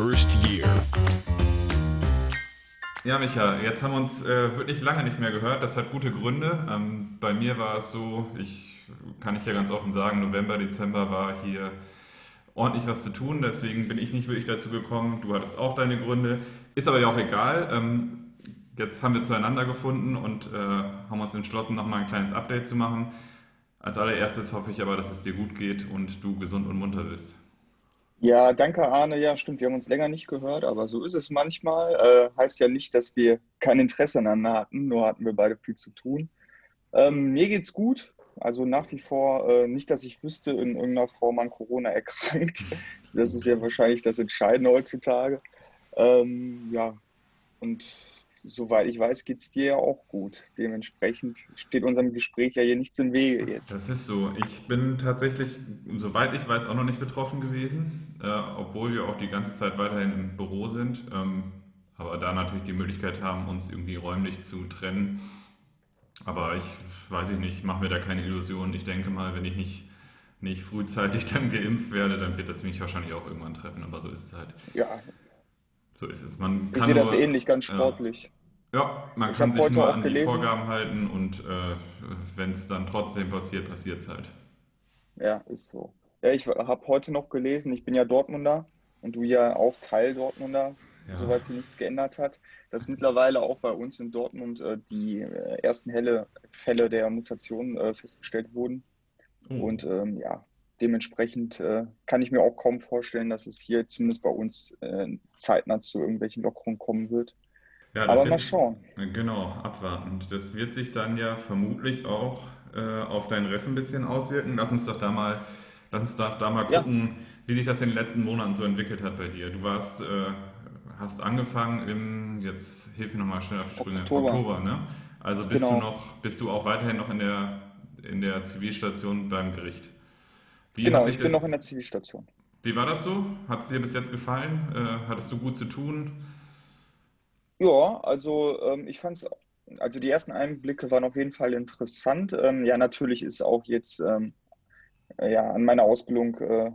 first year. Ja, Micha, jetzt haben wir uns äh, wirklich lange nicht mehr gehört. Das hat gute Gründe. Ähm, bei mir war es so, ich kann ich ja ganz offen sagen, November, Dezember war hier ordentlich was zu tun. Deswegen bin ich nicht wirklich dazu gekommen. Du hattest auch deine Gründe. Ist aber ja auch egal. Ähm, jetzt haben wir zueinander gefunden und äh, haben uns entschlossen, nochmal ein kleines Update zu machen. Als allererstes hoffe ich aber, dass es dir gut geht und du gesund und munter bist. Ja, danke Arne. Ja, stimmt, wir haben uns länger nicht gehört, aber so ist es manchmal. Äh, heißt ja nicht, dass wir kein Interesse aneinander hatten, nur hatten wir beide viel zu tun. Ähm, mir geht's gut. Also nach wie vor äh, nicht, dass ich wüsste, in irgendeiner Form an Corona erkrankt. Das ist ja wahrscheinlich das Entscheidende heutzutage. Ähm, ja, und soweit ich weiß, geht es dir ja auch gut. Dementsprechend steht unserem Gespräch ja hier nichts im Wege jetzt. Das ist so. Ich bin tatsächlich, soweit ich weiß, auch noch nicht betroffen gewesen, äh, obwohl wir auch die ganze Zeit weiterhin im Büro sind. Ähm, aber da natürlich die Möglichkeit haben, uns irgendwie räumlich zu trennen. Aber ich weiß ich nicht, mache mir da keine Illusionen. Ich denke mal, wenn ich nicht, nicht frühzeitig dann geimpft werde, dann wird das mich wahrscheinlich auch irgendwann treffen. Aber so ist es halt. Ja, so ist es. Man ich sehe das ähnlich, ganz sportlich. Ja, ja man ich kann sich nur an gelesen. die Vorgaben halten und äh, wenn es dann trotzdem passiert, passiert es halt. Ja, ist so. Ja, ich habe heute noch gelesen, ich bin ja Dortmunder und du ja auch Teil Dortmunder, ja. soweit sich nichts geändert hat, dass mittlerweile auch bei uns in Dortmund äh, die äh, ersten helle Fälle der Mutation äh, festgestellt wurden. Oh. Und ähm, ja, dementsprechend äh, kann ich mir auch kaum vorstellen, dass es hier zumindest bei uns äh, zeitnah zu irgendwelchen Lockerungen kommen wird. Ja, Aber mal schauen. Genau, abwarten. Und das wird sich dann ja vermutlich auch äh, auf dein Ref ein bisschen auswirken. Lass uns doch da mal, lass uns doch da mal gucken, ja. wie sich das in den letzten Monaten so entwickelt hat bei dir. Du warst, äh, hast angefangen im, jetzt hilf mir nochmal schnell auf die Sprünge, Oktober, Oktober ne? Also bist genau. du noch, bist du auch weiterhin noch in der, in der Zivilstation beim Gericht? Wie genau, ich bin noch in der Zivilstation. Wie war das so? Hat es dir bis jetzt gefallen? Äh, hattest du gut zu tun? Ja, also ähm, ich fand es, also die ersten Einblicke waren auf jeden Fall interessant. Ähm, ja, natürlich ist auch jetzt ähm, ja, an meiner Ausbildung äh,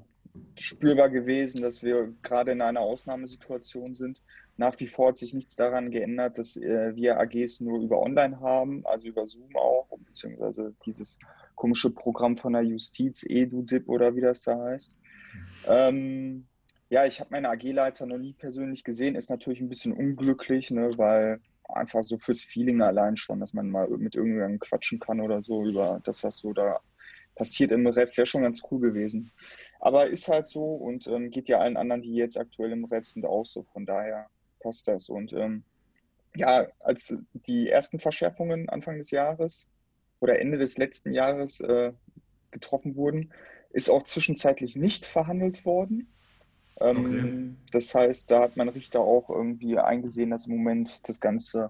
spürbar gewesen, dass wir gerade in einer Ausnahmesituation sind. Nach wie vor hat sich nichts daran geändert, dass äh, wir AGs nur über Online haben, also über Zoom auch, beziehungsweise dieses komische Programm von der Justiz, EduDip oder wie das da heißt. Ähm, ja, ich habe meine AG-Leiter noch nie persönlich gesehen, ist natürlich ein bisschen unglücklich, ne, weil einfach so fürs Feeling allein schon, dass man mal mit irgendjemandem quatschen kann oder so über das, was so da passiert im Ref, wäre schon ganz cool gewesen. Aber ist halt so und ähm, geht ja allen anderen, die jetzt aktuell im Ref sind, auch so. Von daher passt das. Und ähm, ja, als die ersten Verschärfungen Anfang des Jahres oder Ende des letzten Jahres äh, getroffen wurden, ist auch zwischenzeitlich nicht verhandelt worden. Ähm, okay. Das heißt, da hat mein Richter auch irgendwie eingesehen, dass im Moment das Ganze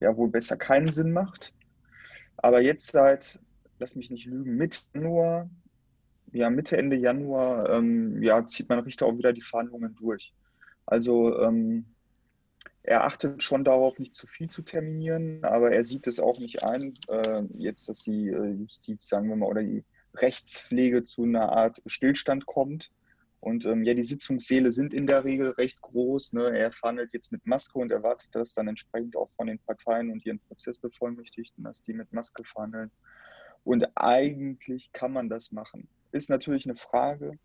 ja wohl besser keinen Sinn macht. Aber jetzt seit, lass mich nicht lügen, Mitte Januar, ja, Mitte, Ende Januar, ähm, ja, zieht mein Richter auch wieder die Verhandlungen durch. Also ähm, er achtet schon darauf, nicht zu viel zu terminieren, aber er sieht es auch nicht ein, äh, jetzt, dass die äh, Justiz, sagen wir mal, oder die Rechtspflege zu einer Art Stillstand kommt. Und ähm, ja, die Sitzungssäle sind in der Regel recht groß. Ne? Er verhandelt jetzt mit Maske und erwartet das dann entsprechend auch von den Parteien und ihren Prozessbevollmächtigten, dass die mit Maske verhandeln. Und eigentlich kann man das machen. Ist natürlich eine Frage,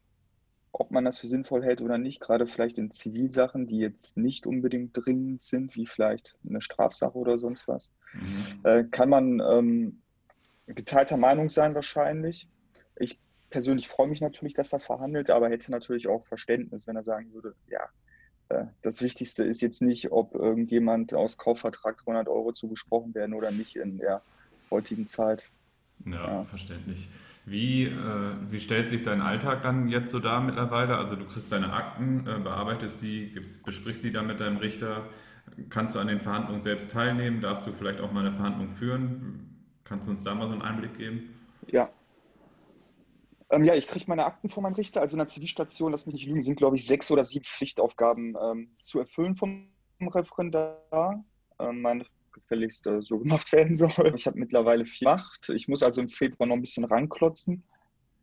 ob man das für sinnvoll hält oder nicht, gerade vielleicht in Zivilsachen, die jetzt nicht unbedingt dringend sind, wie vielleicht eine Strafsache oder sonst was, mhm. äh, kann man ähm, geteilter Meinung sein wahrscheinlich. Ich persönlich freue mich natürlich, dass er verhandelt, aber hätte natürlich auch Verständnis, wenn er sagen würde, ja, äh, das Wichtigste ist jetzt nicht, ob irgendjemand aus Kaufvertrag 300 Euro zugesprochen werden oder nicht in der heutigen Zeit. Ja, ja. verständlich. Wie, äh, wie stellt sich dein Alltag dann jetzt so dar mittlerweile? Also du kriegst deine Akten, äh, bearbeitest sie, gibst, besprichst sie dann mit deinem Richter. Kannst du an den Verhandlungen selbst teilnehmen? Darfst du vielleicht auch mal eine Verhandlung führen? Kannst du uns da mal so einen Einblick geben? Ja. Ähm, ja, ich kriege meine Akten von meinem Richter. Also in der Zivilstation, lass mich nicht lügen, sind glaube ich sechs oder sieben Pflichtaufgaben ähm, zu erfüllen vom Referendar. Ähm, mein gefälligst äh, so gemacht werden soll. Ich habe mittlerweile vier gemacht. Ich muss also im Februar noch ein bisschen ranklotzen.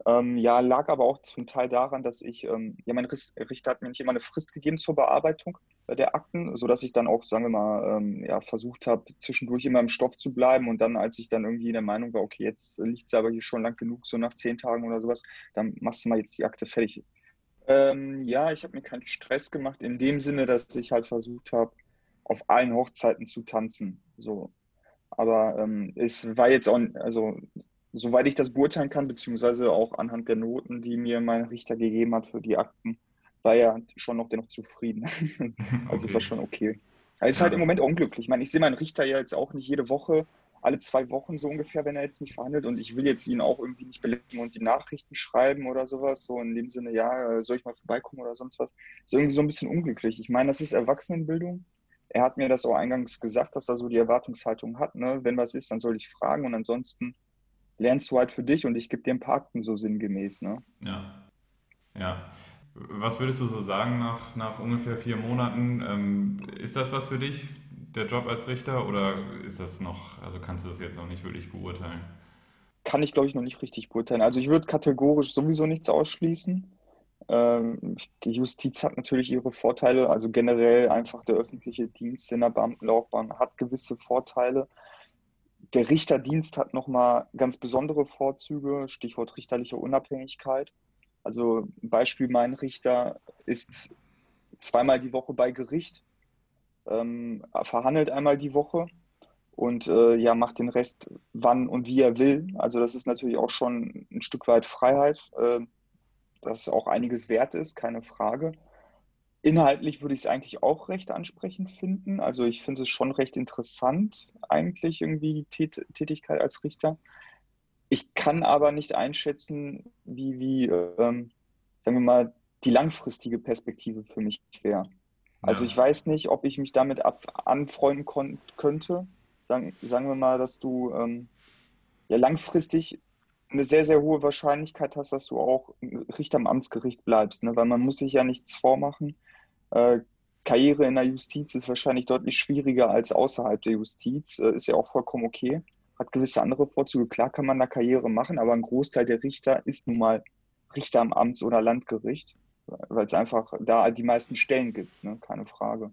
Ähm, ja, lag aber auch zum Teil daran, dass ich, ähm, ja, mein Richter hat mir nicht immer eine Frist gegeben zur Bearbeitung äh, der Akten, sodass ich dann auch, sagen wir mal, ähm, ja, versucht habe, zwischendurch immer im Stoff zu bleiben. Und dann, als ich dann irgendwie in der Meinung war, okay, jetzt liegt es aber hier schon lang genug, so nach zehn Tagen oder sowas, dann machst du mal jetzt die Akte fertig. Ähm, ja, ich habe mir keinen Stress gemacht, in dem Sinne, dass ich halt versucht habe, auf allen Hochzeiten zu tanzen. So. Aber ähm, es war jetzt auch, also soweit ich das beurteilen kann, beziehungsweise auch anhand der Noten, die mir mein Richter gegeben hat für die Akten, war er schon noch dennoch zufrieden. also okay. es war schon okay. Er ist halt im Moment unglücklich. Ich meine, ich sehe meinen Richter ja jetzt auch nicht jede Woche, alle zwei Wochen so ungefähr, wenn er jetzt nicht verhandelt. Und ich will jetzt ihn auch irgendwie nicht belästigen und die Nachrichten schreiben oder sowas. So in dem Sinne, ja, soll ich mal vorbeikommen oder sonst was. Ist irgendwie so ein bisschen unglücklich. Ich meine, das ist Erwachsenenbildung. Er hat mir das auch eingangs gesagt, dass er so die Erwartungshaltung hat. Ne? Wenn was ist, dann soll ich fragen und ansonsten lernst du halt für dich und ich gebe dir ein paar Akten so sinngemäß. Ne? Ja. Ja. Was würdest du so sagen nach, nach ungefähr vier Monaten? Ähm, ist das was für dich, der Job als Richter, oder ist das noch, also kannst du das jetzt noch nicht wirklich beurteilen? Kann ich, glaube ich, noch nicht richtig beurteilen. Also ich würde kategorisch sowieso nichts ausschließen. Ähm, Justiz hat natürlich ihre Vorteile, also generell einfach der öffentliche Dienst in der Beamtenlaufbahn hat gewisse Vorteile. Der Richterdienst hat nochmal ganz besondere Vorzüge, Stichwort richterliche Unabhängigkeit. Also Beispiel, mein Richter ist zweimal die Woche bei Gericht, ähm, verhandelt einmal die Woche und äh, ja, macht den Rest wann und wie er will. Also das ist natürlich auch schon ein Stück weit Freiheit, äh, das auch einiges wert ist, keine Frage. Inhaltlich würde ich es eigentlich auch recht ansprechend finden. Also ich finde es schon recht interessant, eigentlich irgendwie die Tät Tätigkeit als Richter. Ich kann aber nicht einschätzen, wie, wie ähm, sagen wir mal, die langfristige Perspektive für mich wäre. Also ich weiß nicht, ob ich mich damit ab anfreunden könnte. Sagen, sagen wir mal, dass du ähm, ja langfristig eine sehr, sehr hohe Wahrscheinlichkeit hast, dass du auch Richter am Amtsgericht bleibst, ne? weil man muss sich ja nichts vormachen. Äh, Karriere in der Justiz ist wahrscheinlich deutlich schwieriger als außerhalb der Justiz. Äh, ist ja auch vollkommen okay. Hat gewisse andere Vorzüge. Klar kann man da Karriere machen, aber ein Großteil der Richter ist nun mal Richter am Amts- oder Landgericht, weil es einfach da die meisten Stellen gibt, ne? keine Frage.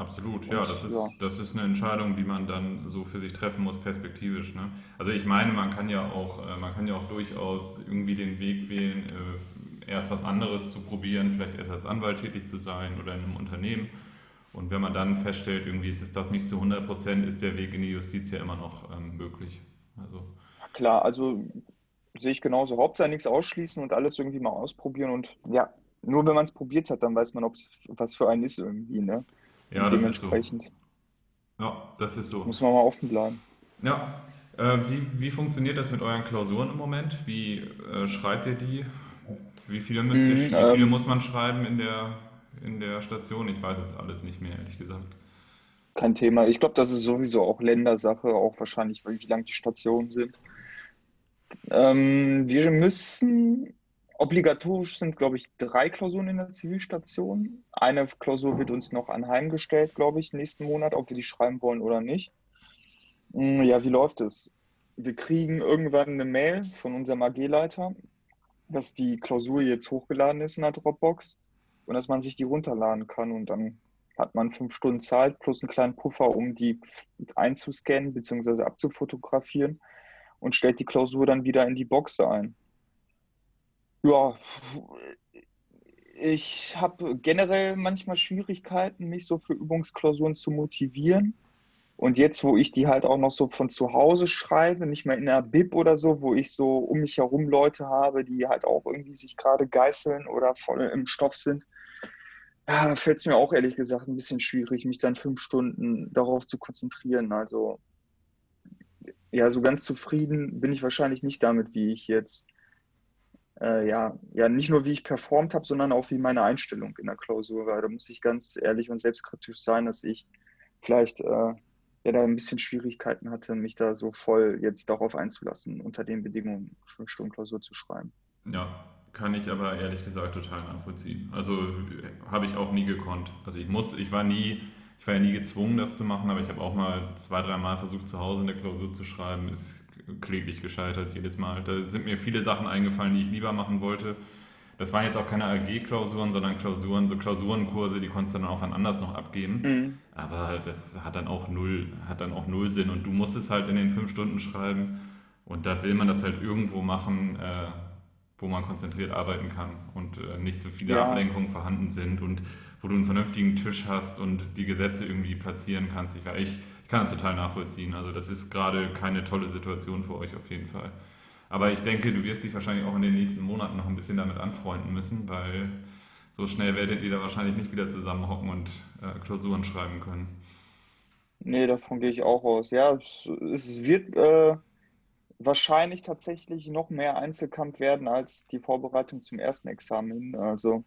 Absolut, ja, das ist, ja. das ist eine Entscheidung, die man dann so für sich treffen muss, perspektivisch. Ne? Also ich meine, man kann ja auch, äh, man kann ja auch durchaus irgendwie den Weg wählen, äh, erst was anderes zu probieren, vielleicht erst als Anwalt tätig zu sein oder in einem Unternehmen. Und wenn man dann feststellt, irgendwie ist es das nicht zu 100 Prozent, ist der Weg in die Justiz ja immer noch ähm, möglich. Also. Klar, also sehe ich genauso. Hauptsache nichts ausschließen und alles irgendwie mal ausprobieren. Und ja, nur wenn man es probiert hat, dann weiß man, ob es was für einen ist irgendwie. Ne? Ja, das dementsprechend. ist so. Ja, das ist so. Muss man mal offen bleiben. Ja. Äh, wie, wie funktioniert das mit euren Klausuren im Moment? Wie äh, schreibt ihr die? Wie viele, müsst ihr, mm, wie viele ähm, muss man schreiben in der, in der Station? Ich weiß es alles nicht mehr, ehrlich gesagt. Kein Thema. Ich glaube, das ist sowieso auch Ländersache, auch wahrscheinlich, wie lang die Stationen sind. Ähm, wir müssen Obligatorisch sind, glaube ich, drei Klausuren in der Zivilstation. Eine Klausur wird uns noch anheimgestellt, glaube ich, nächsten Monat, ob wir die schreiben wollen oder nicht. Hm, ja, wie läuft es? Wir kriegen irgendwann eine Mail von unserem AG-Leiter, dass die Klausur jetzt hochgeladen ist in der Dropbox und dass man sich die runterladen kann. Und dann hat man fünf Stunden Zeit plus einen kleinen Puffer, um die einzuscannen bzw. abzufotografieren und stellt die Klausur dann wieder in die Box ein. Ja, ich habe generell manchmal Schwierigkeiten, mich so für Übungsklausuren zu motivieren. Und jetzt, wo ich die halt auch noch so von zu Hause schreibe, nicht mehr in einer Bib oder so, wo ich so um mich herum Leute habe, die halt auch irgendwie sich gerade geißeln oder voll im Stoff sind, ja, fällt es mir auch ehrlich gesagt ein bisschen schwierig, mich dann fünf Stunden darauf zu konzentrieren. Also ja, so ganz zufrieden bin ich wahrscheinlich nicht damit, wie ich jetzt äh, ja, ja, nicht nur wie ich performt habe, sondern auch wie meine Einstellung in der Klausur war. Da muss ich ganz ehrlich und selbstkritisch sein, dass ich vielleicht äh, ja, da ein bisschen Schwierigkeiten hatte, mich da so voll jetzt darauf einzulassen, unter den Bedingungen fünf Stunden Klausur zu schreiben. Ja, kann ich aber ehrlich gesagt total nachvollziehen. Also habe ich auch nie gekonnt. Also ich muss, ich war nie, ich war ja nie gezwungen, das zu machen, aber ich habe auch mal zwei, dreimal versucht, zu Hause eine Klausur zu schreiben. Ist kläglich gescheitert jedes Mal. Da sind mir viele Sachen eingefallen, die ich lieber machen wollte. Das waren jetzt auch keine AG-Klausuren, sondern Klausuren, so Klausurenkurse, die konntest du dann auch an anders noch abgeben. Mhm. Aber das hat dann auch null, hat dann auch null Sinn. Und du musst es halt in den fünf Stunden schreiben. Und da will man das halt irgendwo machen, äh, wo man konzentriert arbeiten kann und äh, nicht so viele ja. Ablenkungen vorhanden sind und wo du einen vernünftigen Tisch hast und die Gesetze irgendwie platzieren kannst. Ich, ich, ich kann das total nachvollziehen. Also das ist gerade keine tolle Situation für euch auf jeden Fall. Aber ich denke, du wirst dich wahrscheinlich auch in den nächsten Monaten noch ein bisschen damit anfreunden müssen, weil so schnell werdet ihr da wahrscheinlich nicht wieder zusammenhocken und äh, Klausuren schreiben können. Nee, davon gehe ich auch aus. Ja, es, es wird äh, wahrscheinlich tatsächlich noch mehr Einzelkampf werden als die Vorbereitung zum ersten Examen. Also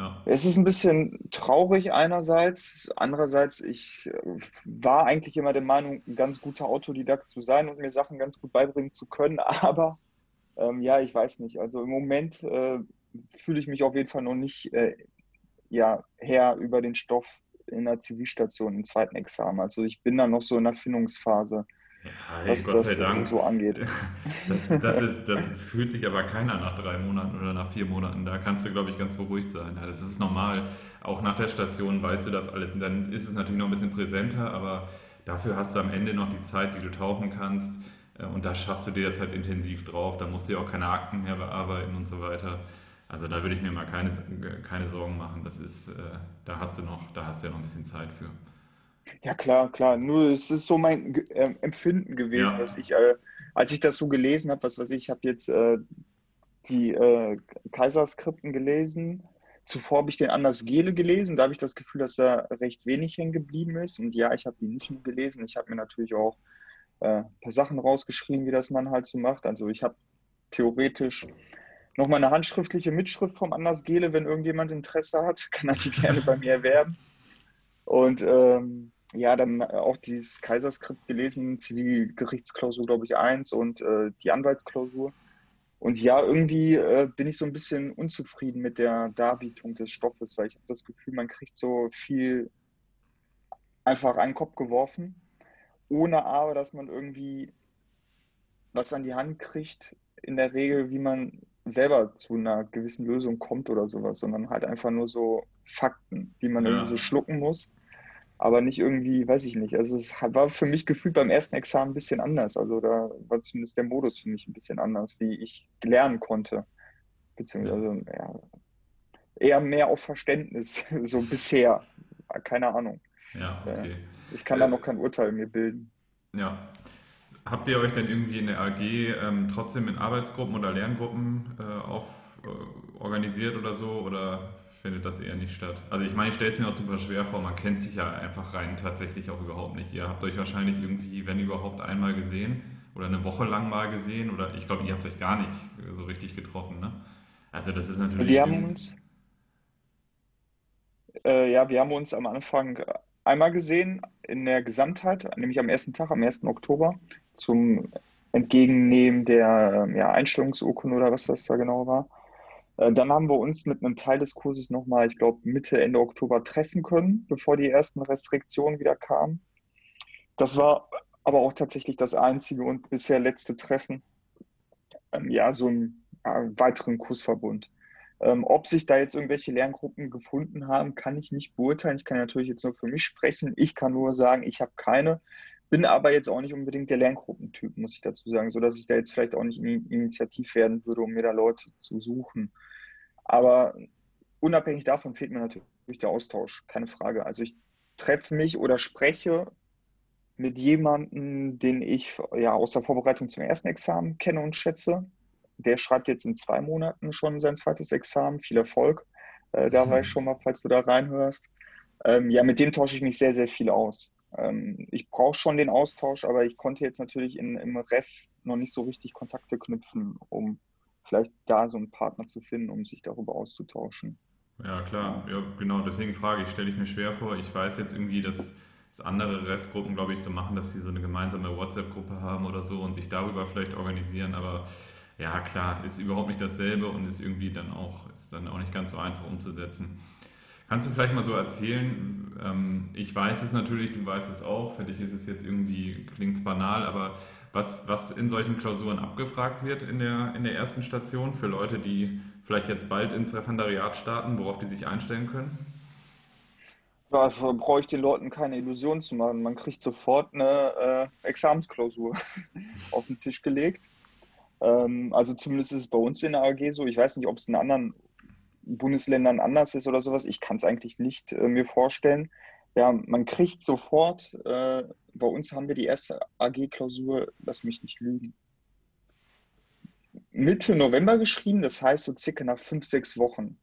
ja. Es ist ein bisschen traurig einerseits, andererseits ich äh, war eigentlich immer der Meinung, ein ganz guter Autodidakt zu sein und mir Sachen ganz gut beibringen zu können, aber ähm, ja, ich weiß nicht. Also im Moment äh, fühle ich mich auf jeden Fall noch nicht äh, ja, Herr über den Stoff in der Zivilstation im zweiten Examen. Also ich bin da noch so in der Findungsphase. Ja, hey, was Gott das sei Dank. so angeht. Das, das, ist, das fühlt sich aber keiner nach drei Monaten oder nach vier Monaten. Da kannst du, glaube ich, ganz beruhigt sein. Ja, das ist normal. Auch nach der Station weißt du das alles. Und dann ist es natürlich noch ein bisschen präsenter, aber dafür hast du am Ende noch die Zeit, die du tauchen kannst. Äh, und da schaffst du dir das halt intensiv drauf. Da musst du ja auch keine Akten mehr bearbeiten und so weiter. Also da würde ich mir mal keine, keine Sorgen machen. Das ist, äh, da hast du noch, da hast du ja noch ein bisschen Zeit für. Ja, klar, klar. Nur es ist so mein äh, Empfinden gewesen, ja. dass ich, äh, als ich das so gelesen habe, was weiß ich, ich habe jetzt äh, die äh, Kaiserskripten gelesen. Zuvor habe ich den Anders Gele gelesen. Da habe ich das Gefühl, dass da recht wenig hängen geblieben ist. Und ja, ich habe die nicht nur gelesen. Ich habe mir natürlich auch äh, ein paar Sachen rausgeschrieben, wie das man halt so macht. Also ich habe theoretisch nochmal eine handschriftliche Mitschrift vom Anders Gele. Wenn irgendjemand Interesse hat, kann er die gerne bei mir erwerben. Und ähm, ja, dann auch dieses Kaiserskript gelesen, Zivilgerichtsklausur, glaube ich, 1 und äh, die Anwaltsklausur. Und ja, irgendwie äh, bin ich so ein bisschen unzufrieden mit der Darbietung des Stoffes, weil ich habe das Gefühl, man kriegt so viel einfach einen Kopf geworfen, ohne aber, dass man irgendwie was an die Hand kriegt, in der Regel, wie man selber zu einer gewissen Lösung kommt oder sowas, sondern halt einfach nur so Fakten, die man ja. irgendwie so schlucken muss aber nicht irgendwie, weiß ich nicht. Also es war für mich gefühlt beim ersten Examen ein bisschen anders. Also da war zumindest der Modus für mich ein bisschen anders, wie ich lernen konnte. Beziehungsweise ja, eher mehr auf Verständnis, so bisher. Keine Ahnung. Ja, okay. Ich kann da noch kein Urteil mir bilden. Ja. Habt ihr euch denn irgendwie in der AG ähm, trotzdem in Arbeitsgruppen oder Lerngruppen äh, auf, äh, organisiert oder so? Oder findet das eher nicht statt. Also ich meine, ich stelle es mir auch super schwer vor, man kennt sich ja einfach rein tatsächlich auch überhaupt nicht. Ihr habt euch wahrscheinlich irgendwie, wenn überhaupt, einmal gesehen oder eine Woche lang mal gesehen oder ich glaube, ihr habt euch gar nicht so richtig getroffen, ne? Also das ist natürlich... Wir haben uns... Äh, ja, wir haben uns am Anfang einmal gesehen in der Gesamtheit, nämlich am ersten Tag, am 1. Oktober, zum Entgegennehmen der ja, Einstellungsurkunde oder was das da genau war. Äh, dann haben wir uns mit einem Teil des Kurses nochmal, ich glaube, Mitte, Ende Oktober treffen können, bevor die ersten Restriktionen wieder kamen. Das war aber auch tatsächlich das einzige und bisher letzte Treffen. Ähm, ja, so im äh, weiteren Kursverbund. Ähm, ob sich da jetzt irgendwelche Lerngruppen gefunden haben, kann ich nicht beurteilen. Ich kann natürlich jetzt nur für mich sprechen. Ich kann nur sagen, ich habe keine, bin aber jetzt auch nicht unbedingt der Lerngruppentyp, muss ich dazu sagen, sodass ich da jetzt vielleicht auch nicht initiativ werden würde, um mir da Leute zu suchen. Aber unabhängig davon fehlt mir natürlich der Austausch, keine Frage. Also ich treffe mich oder spreche mit jemandem, den ich ja aus der Vorbereitung zum ersten Examen kenne und schätze. Der schreibt jetzt in zwei Monaten schon sein zweites Examen. Viel Erfolg äh, dabei mhm. schon mal, falls du da reinhörst. Ähm, ja, mit dem tausche ich mich sehr, sehr viel aus. Ähm, ich brauche schon den Austausch, aber ich konnte jetzt natürlich in, im Ref noch nicht so richtig Kontakte knüpfen, um vielleicht da so einen Partner zu finden, um sich darüber auszutauschen. Ja, klar. Ja, genau. Deswegen frage ich, stelle ich mir schwer vor. Ich weiß jetzt irgendwie, dass, dass andere Ref-Gruppen, glaube ich, so machen, dass sie so eine gemeinsame WhatsApp-Gruppe haben oder so und sich darüber vielleicht organisieren. Aber ja, klar, ist überhaupt nicht dasselbe und ist irgendwie dann auch, ist dann auch nicht ganz so einfach umzusetzen. Kannst du vielleicht mal so erzählen, ähm, ich weiß es natürlich, du weißt es auch, für dich ist es jetzt irgendwie, klingt es banal, aber was, was in solchen Klausuren abgefragt wird in der, in der ersten Station für Leute, die vielleicht jetzt bald ins Referendariat starten, worauf die sich einstellen können? Da brauche ich den Leuten keine Illusion zu machen. Man kriegt sofort eine äh, Examensklausur auf den Tisch gelegt. Ähm, also zumindest ist es bei uns in der AG so. Ich weiß nicht, ob es in anderen Bundesländern anders ist oder sowas. Ich kann es eigentlich nicht äh, mir vorstellen. Ja, man kriegt sofort, äh, bei uns haben wir die erste AG-Klausur, lass mich nicht lügen, Mitte November geschrieben, das heißt so circa nach fünf, sechs Wochen.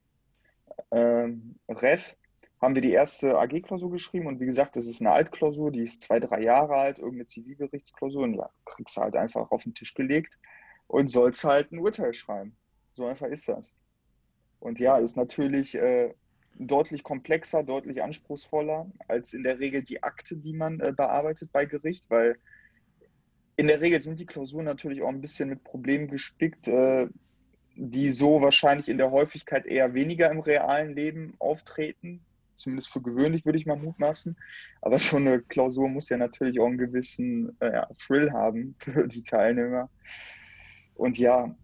Ähm, Ref haben wir die erste AG-Klausur geschrieben und wie gesagt, das ist eine Altklausur, die ist zwei, drei Jahre alt, irgendeine Zivilgerichtsklausur und ja, kriegst du halt einfach auf den Tisch gelegt und sollst halt ein Urteil schreiben. So einfach ist das. Und ja, ist natürlich äh, deutlich komplexer, deutlich anspruchsvoller als in der Regel die Akte, die man äh, bearbeitet bei Gericht, weil in der Regel sind die Klausuren natürlich auch ein bisschen mit Problemen gespickt, äh, die so wahrscheinlich in der Häufigkeit eher weniger im realen Leben auftreten. Zumindest für gewöhnlich würde ich mal mutmaßen. Aber so eine Klausur muss ja natürlich auch einen gewissen äh, Thrill haben für die Teilnehmer. Und ja,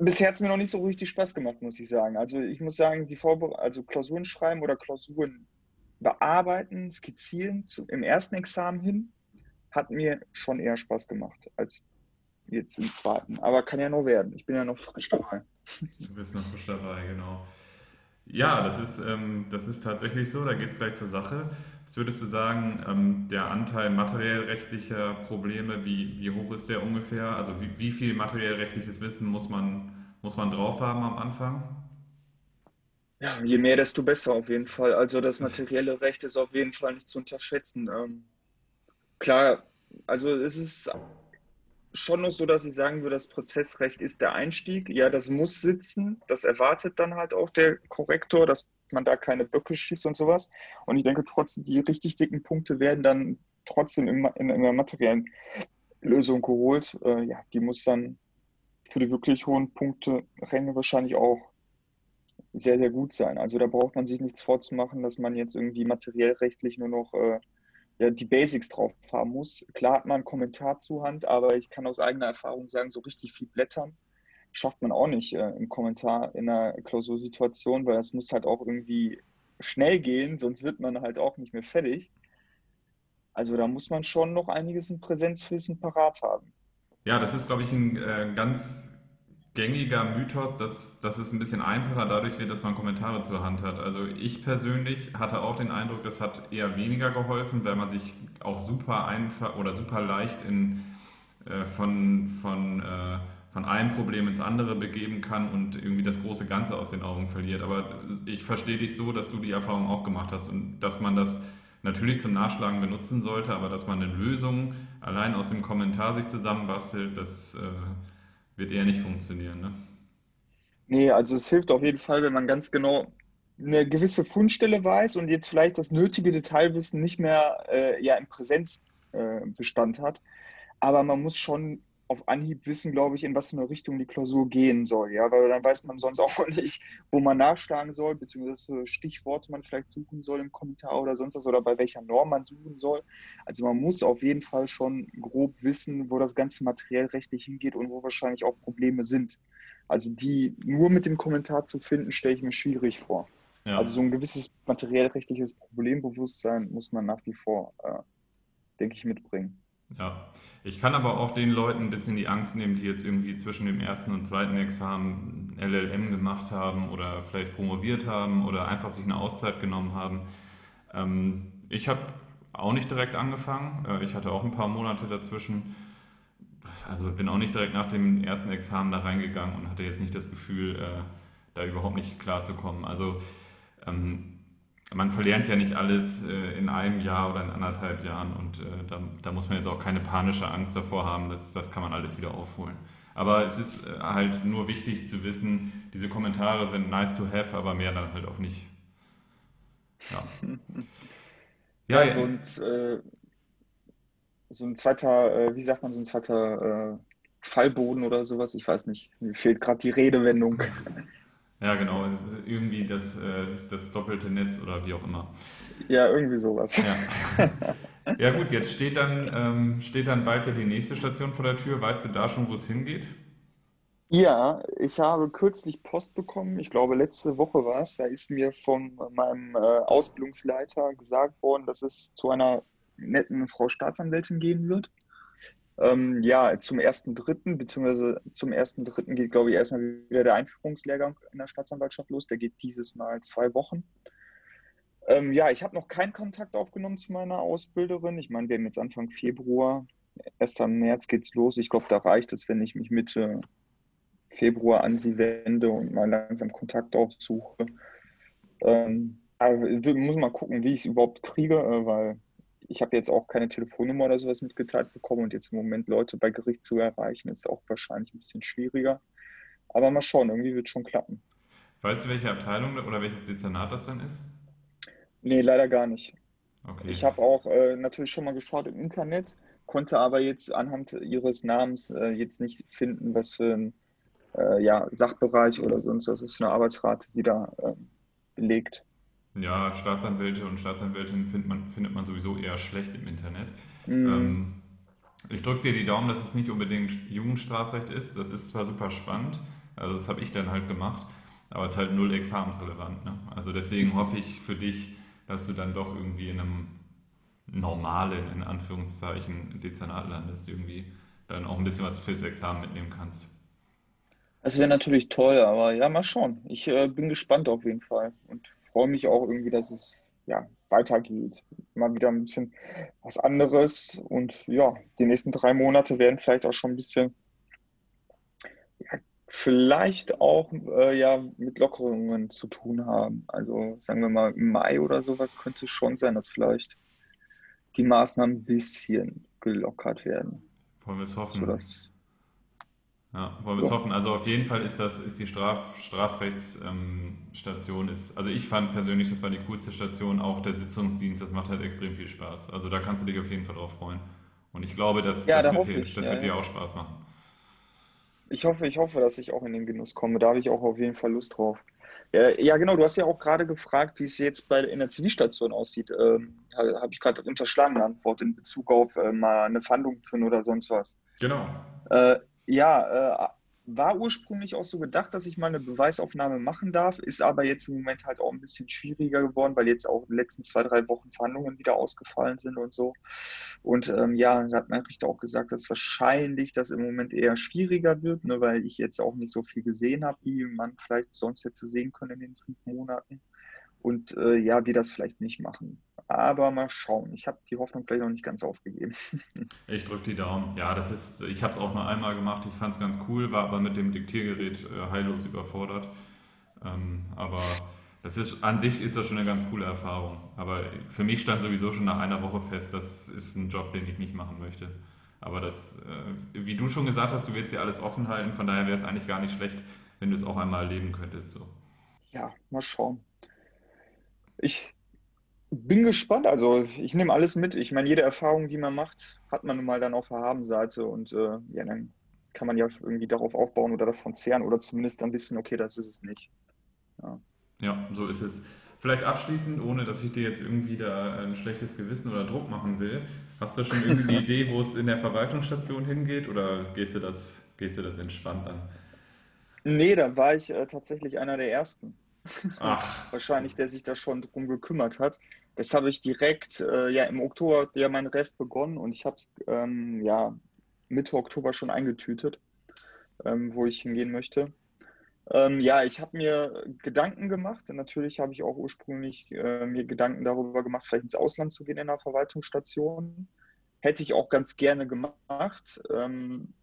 bisher hat es mir noch nicht so richtig Spaß gemacht, muss ich sagen. Also ich muss sagen, die Vorbere also Klausuren schreiben oder Klausuren bearbeiten, skizzieren zu, im ersten Examen hin, hat mir schon eher Spaß gemacht als jetzt im zweiten. Aber kann ja nur werden. Ich bin ja noch frisch dabei. Du bist noch frisch dabei, genau. Ja, das ist, ähm, das ist tatsächlich so, da geht es gleich zur Sache. Was würdest du sagen, ähm, der Anteil materiellrechtlicher Probleme, wie, wie hoch ist der ungefähr? Also wie, wie viel materiellrechtliches Wissen muss man, muss man drauf haben am Anfang? Ja, je mehr, desto besser auf jeden Fall. Also das materielle Recht ist auf jeden Fall nicht zu unterschätzen. Ähm, klar, also es ist schon noch so, dass ich sagen würde, das Prozessrecht ist der Einstieg. Ja, das muss sitzen. Das erwartet dann halt auch der Korrektor, dass man da keine Böcke schießt und sowas. Und ich denke trotzdem, die richtig dicken Punkte werden dann trotzdem in, in, in der materiellen Lösung geholt. Äh, ja, die muss dann für die wirklich hohen Punkte Ränge wahrscheinlich auch sehr, sehr gut sein. Also da braucht man sich nichts vorzumachen, dass man jetzt irgendwie materiell rechtlich nur noch äh, ja, die Basics drauf haben muss. Klar hat man einen Kommentar zur Hand, aber ich kann aus eigener Erfahrung sagen, so richtig viel blättern schafft man auch nicht äh, im Kommentar in einer Klausursituation, weil das muss halt auch irgendwie schnell gehen, sonst wird man halt auch nicht mehr fertig. Also da muss man schon noch einiges im Präsenzwissen parat haben. Ja, das ist, glaube ich, ein äh, ganz gängiger Mythos, dass, dass es ein bisschen einfacher dadurch wird, dass man Kommentare zur Hand hat. Also ich persönlich hatte auch den Eindruck, das hat eher weniger geholfen, weil man sich auch super einfach oder super leicht in, äh, von, von, äh, von einem Problem ins andere begeben kann und irgendwie das große Ganze aus den Augen verliert. Aber ich verstehe dich so, dass du die Erfahrung auch gemacht hast und dass man das natürlich zum Nachschlagen benutzen sollte, aber dass man eine Lösung allein aus dem Kommentar sich zusammenbastelt, das... Äh, wird eher nicht funktionieren, ne? Nee, also es hilft auf jeden Fall, wenn man ganz genau eine gewisse Fundstelle weiß und jetzt vielleicht das nötige Detailwissen nicht mehr äh, ja, im Präsenzbestand äh, hat. Aber man muss schon auf Anhieb wissen, glaube ich, in was für eine Richtung die Klausur gehen soll. Ja, weil dann weiß man sonst auch nicht, wo man nachschlagen soll, beziehungsweise Stichworte man vielleicht suchen soll im Kommentar oder sonst was oder bei welcher Norm man suchen soll. Also man muss auf jeden Fall schon grob wissen, wo das ganze materiell rechtlich hingeht und wo wahrscheinlich auch Probleme sind. Also die nur mit dem Kommentar zu finden, stelle ich mir schwierig vor. Ja. Also so ein gewisses materiellrechtliches Problembewusstsein muss man nach wie vor, äh, denke ich, mitbringen. Ja, ich kann aber auch den Leuten ein bisschen die Angst nehmen, die jetzt irgendwie zwischen dem ersten und zweiten Examen LLM gemacht haben oder vielleicht promoviert haben oder einfach sich eine Auszeit genommen haben. Ähm, ich habe auch nicht direkt angefangen. Äh, ich hatte auch ein paar Monate dazwischen. Also bin auch nicht direkt nach dem ersten Examen da reingegangen und hatte jetzt nicht das Gefühl, äh, da überhaupt nicht klarzukommen. Also ähm, man verlernt ja nicht alles äh, in einem Jahr oder in anderthalb Jahren und äh, da, da, muss man jetzt auch keine panische Angst davor haben, dass, das kann man alles wieder aufholen. Aber es ist äh, halt nur wichtig zu wissen, diese Kommentare sind nice to have, aber mehr dann halt auch nicht. Ja, ja, ja. So, ein, äh, so ein zweiter, äh, wie sagt man, so ein zweiter Fallboden oder sowas, ich weiß nicht, mir fehlt gerade die Redewendung. Ja, genau. Irgendwie das, äh, das doppelte Netz oder wie auch immer. Ja, irgendwie sowas. Ja. Ja gut, jetzt steht dann, ähm, steht dann bald ja die nächste Station vor der Tür. Weißt du da schon, wo es hingeht? Ja, ich habe kürzlich Post bekommen, ich glaube letzte Woche war es, da ist mir von meinem äh, Ausbildungsleiter gesagt worden, dass es zu einer netten Frau Staatsanwältin gehen wird. Ähm, ja, zum ersten Dritten, beziehungsweise zum ersten Dritten geht, glaube ich, erstmal wieder der Einführungslehrgang in der Staatsanwaltschaft los. Der geht dieses Mal zwei Wochen. Ähm, ja, ich habe noch keinen Kontakt aufgenommen zu meiner Ausbilderin. Ich meine, wir haben jetzt Anfang Februar, 1. März geht's los. Ich glaube, da reicht es, wenn ich mich Mitte Februar an sie wende und mal langsam Kontakt aufsuche. Ähm, muss mal gucken, wie ich es überhaupt kriege, äh, weil ich habe jetzt auch keine Telefonnummer oder sowas mitgeteilt bekommen und jetzt im Moment Leute bei Gericht zu erreichen, ist auch wahrscheinlich ein bisschen schwieriger. Aber mal schauen, irgendwie wird es schon klappen. Weißt du, welche Abteilung oder welches Dezernat das dann ist? Nee, leider gar nicht. Okay. Ich habe auch äh, natürlich schon mal geschaut im Internet, konnte aber jetzt anhand ihres Namens äh, jetzt nicht finden, was für ein äh, ja, Sachbereich oder sonst was ist für eine Arbeitsrate sie da ähm, belegt. Ja, Staatsanwälte und Staatsanwältinnen findet man, findet man sowieso eher schlecht im Internet. Mm, Ähm, ich drücke dir die Daumen, dass es nicht unbedingt Jugendstrafrecht ist. Das ist zwar super spannend, also das habe ich dann halt gemacht, aber es ist halt null examensrelevant. Ne? Also deswegen hoffe ich für dich, dass du dann doch irgendwie in einem normalen, in Anführungszeichen, Dezernat landest, irgendwie dann auch ein bisschen was fürs Examen mitnehmen kannst. Das wäre natürlich toll, aber ja, mal schauen. Ich äh, bin gespannt auf jeden Fall und freue mich auch irgendwie, dass es ja weitergeht. Mal wieder ein bisschen was anderes und ja, die nächsten drei Monate werden vielleicht auch schon ein bisschen, ja, vielleicht auch äh, ja mit Lockerungen zu tun haben. Also sagen wir mal im Mai oder sowas könnte es schon sein, dass vielleicht die Maßnahmen ein bisschen gelockert werden, Wollen wir es hoffen. sodass Ja, wollen wir es ja, hoffen. Also auf jeden Fall ist das, ist die Straf, Strafrechtsstation, ähm, ist, also ich fand persönlich, das war die coolste Station, auch der Sitzungsdienst, das macht halt extrem viel Spaß. Also da kannst du dich auf jeden Fall drauf freuen. Und ich glaube, dass, ja, das da wird dir, ich. das Ja, wird dir auch Spaß machen. Ich hoffe, ich hoffe, dass ich auch in den Genuss komme. Da habe ich auch auf jeden Fall Lust drauf. Ja, ja, genau. Du hast ja auch gerade gefragt, wie es jetzt bei, in der Zivilstation aussieht. Ähm, ha- habe ich gerade unterschlagen, eine Antwort in Bezug auf äh, mal eine Fahndung führen oder sonst was. Genau. Äh, ja, äh, war ursprünglich auch so gedacht, dass ich mal eine Beweisaufnahme machen darf, ist aber jetzt im Moment halt auch ein bisschen schwieriger geworden, weil jetzt auch in den letzten zwei, drei Wochen Verhandlungen wieder ausgefallen sind und so. Und ähm, ja, hat mein Richter auch gesagt, dass wahrscheinlich das im Moment eher schwieriger wird, ne, weil ich jetzt auch nicht so viel gesehen habe, wie man vielleicht sonst hätte sehen können in den fünf Monaten. Und äh, ja, wir das vielleicht nicht machen. Aber mal schauen. Ich habe die Hoffnung vielleicht noch nicht ganz aufgegeben. Ich drücke die Daumen. Ja, das ist, ich habe es auch nur einmal gemacht. Ich fand es ganz cool, war aber mit dem Diktiergerät äh, heillos überfordert. Ähm, aber das ist, an sich ist das schon eine ganz coole Erfahrung. Aber für mich stand sowieso schon nach einer Woche fest, das ist ein Job, den ich nicht machen möchte. Aber das, äh, wie du schon gesagt hast, du willst ja alles offen halten, von daher wäre es eigentlich gar nicht schlecht, wenn du es auch einmal erleben könntest. So. Ja, mal schauen. Ich bin gespannt. Also ich nehme alles mit. Ich meine, jede Erfahrung, die man macht, hat man nun mal dann auf der Habenseite und äh, ja, dann kann man ja irgendwie darauf aufbauen oder davon zehren oder zumindest dann wissen, okay, das ist es nicht. Ja. Ja, so ist es. Vielleicht abschließend, ohne dass ich dir jetzt irgendwie da ein schlechtes Gewissen oder Druck machen will, hast du schon irgendwie eine Idee, wo es in der Verwaltungsstation hingeht oder gehst du das, gehst du das entspannt an? Nee, da war ich äh, tatsächlich einer der ersten. Ach, Wahrscheinlich, der sich da schon drum gekümmert hat. Das habe ich direkt, äh, ja, im Oktober hat ja mein Ref begonnen und ich habe es ähm, ja Mitte Oktober schon eingetütet, ähm, wo ich hingehen möchte. Ähm, ja, ich habe mir Gedanken gemacht. Natürlich habe ich auch ursprünglich äh, mir Gedanken darüber gemacht, vielleicht ins Ausland zu gehen in einer Verwaltungsstation. Hätte ich auch ganz gerne gemacht. Ähm,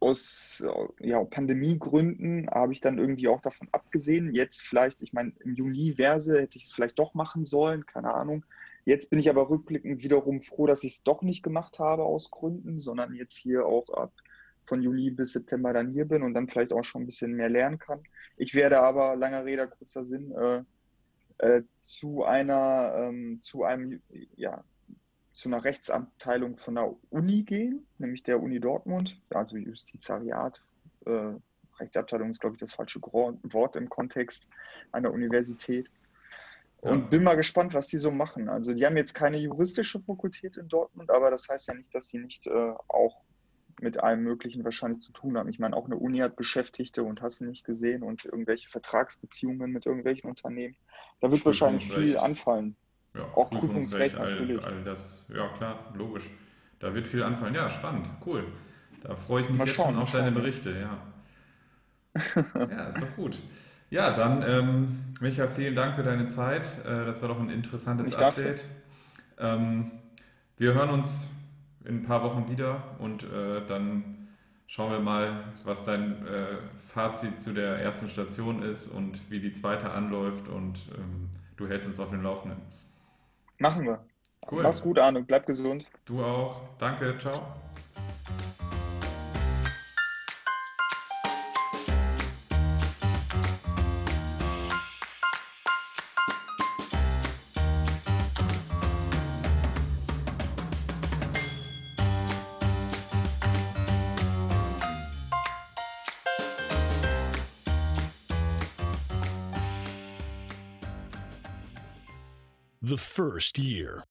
aus äh, ja, Pandemiegründen habe ich dann irgendwie auch davon abgesehen. Jetzt vielleicht, ich meine, im Juni Verse hätte ich es vielleicht doch machen sollen, keine Ahnung. Jetzt bin ich aber rückblickend wiederum froh, dass ich es doch nicht gemacht habe aus Gründen, sondern jetzt hier auch ab von Juli bis September dann hier bin und dann vielleicht auch schon ein bisschen mehr lernen kann. Ich werde aber, langer Rede, kurzer Sinn, äh, äh, zu einer, ähm, zu einem, ja, zu einer Rechtsabteilung von der Uni gehen, nämlich der Uni Dortmund, also Justizariat, äh, Rechtsabteilung ist, glaube ich, das falsche Wort im Kontext einer Universität. Und ja. bin mal gespannt, was die so machen. Also die haben jetzt keine juristische Fakultät in Dortmund, aber das heißt ja nicht, dass die nicht äh, auch mit allem Möglichen wahrscheinlich zu tun haben. Ich meine, auch eine Uni hat Beschäftigte und hast nicht gesehen und irgendwelche Vertragsbeziehungen mit irgendwelchen Unternehmen. Da wird wahrscheinlich viel anfallen. Ja, auch Prüfungsrecht, Prüfungsrecht natürlich. All, all, das, ja klar, logisch. Da wird viel anfallen. Ja, spannend, cool. Da freue ich mich mal jetzt schauen, schon auf deine Berichte, ja. ja, ist doch gut. Ja, dann, ähm, Micha, vielen Dank für deine Zeit. Äh, das war doch ein interessantes ich Update. Ähm, wir hören uns in ein paar Wochen wieder und äh, dann schauen wir mal, was dein äh, Fazit zu der ersten Station ist und wie die zweite anläuft und ähm, du hältst uns auf dem Laufenden. Machen wir. Cool. Mach's gut, Arne. Bleib gesund. Du auch. Danke. Ciao. First year.